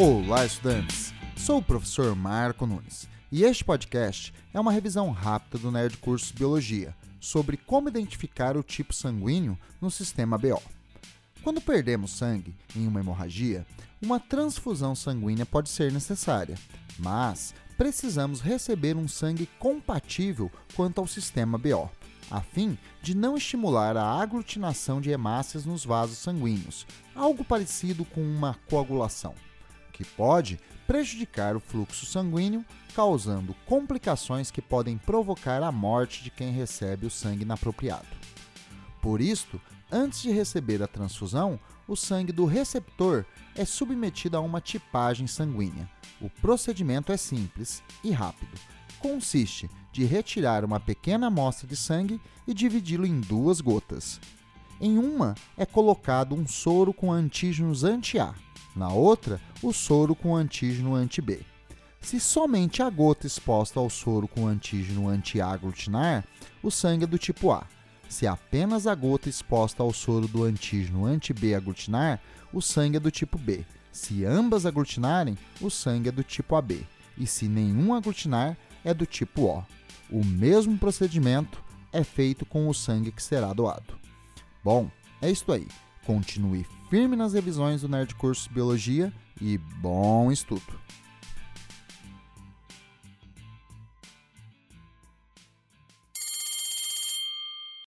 Olá, estudantes! Sou o professor Marco Nunes e este podcast é uma revisão rápida do Nerd Cursos Biologia sobre como identificar o tipo sanguíneo no sistema BO. Quando perdemos sangue em uma hemorragia, uma transfusão sanguínea pode ser necessária, mas precisamos receber um sangue compatível quanto ao sistema BO, a fim de não estimular a aglutinação de hemácias nos vasos sanguíneos, algo parecido com uma coagulação que pode prejudicar o fluxo sanguíneo, causando complicações que podem provocar a morte de quem recebe o sangue inapropriado. Por isto, antes de receber a transfusão, o sangue do receptor é submetido a uma tipagem sanguínea. O procedimento é simples e rápido. Consiste de retirar uma pequena amostra de sangue e dividi-lo em duas gotas. Em uma é colocado um soro com antígenos anti-A na outra, o soro com antígeno anti-B. Se somente a gota exposta ao soro com antígeno anti-A aglutinar, o sangue é do tipo A. Se apenas a gota exposta ao soro do antígeno anti-B aglutinar, o sangue é do tipo B. Se ambas aglutinarem, o sangue é do tipo AB. E se nenhum aglutinar, é do tipo O. O mesmo procedimento é feito com o sangue que será doado. Bom, é isto aí. Continue firme nas revisões do Nerd Curso Biologia e bom estudo!